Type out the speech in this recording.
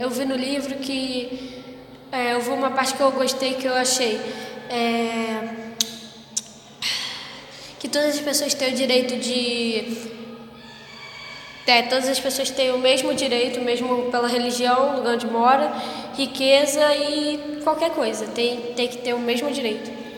Eu vi no livro que é, eu vi uma parte que eu gostei que eu achei é, que todas as pessoas têm o direito de é, todas as pessoas têm o mesmo direito, mesmo pela religião, lugar onde mora, riqueza e qualquer coisa. Tem, tem que ter o mesmo direito.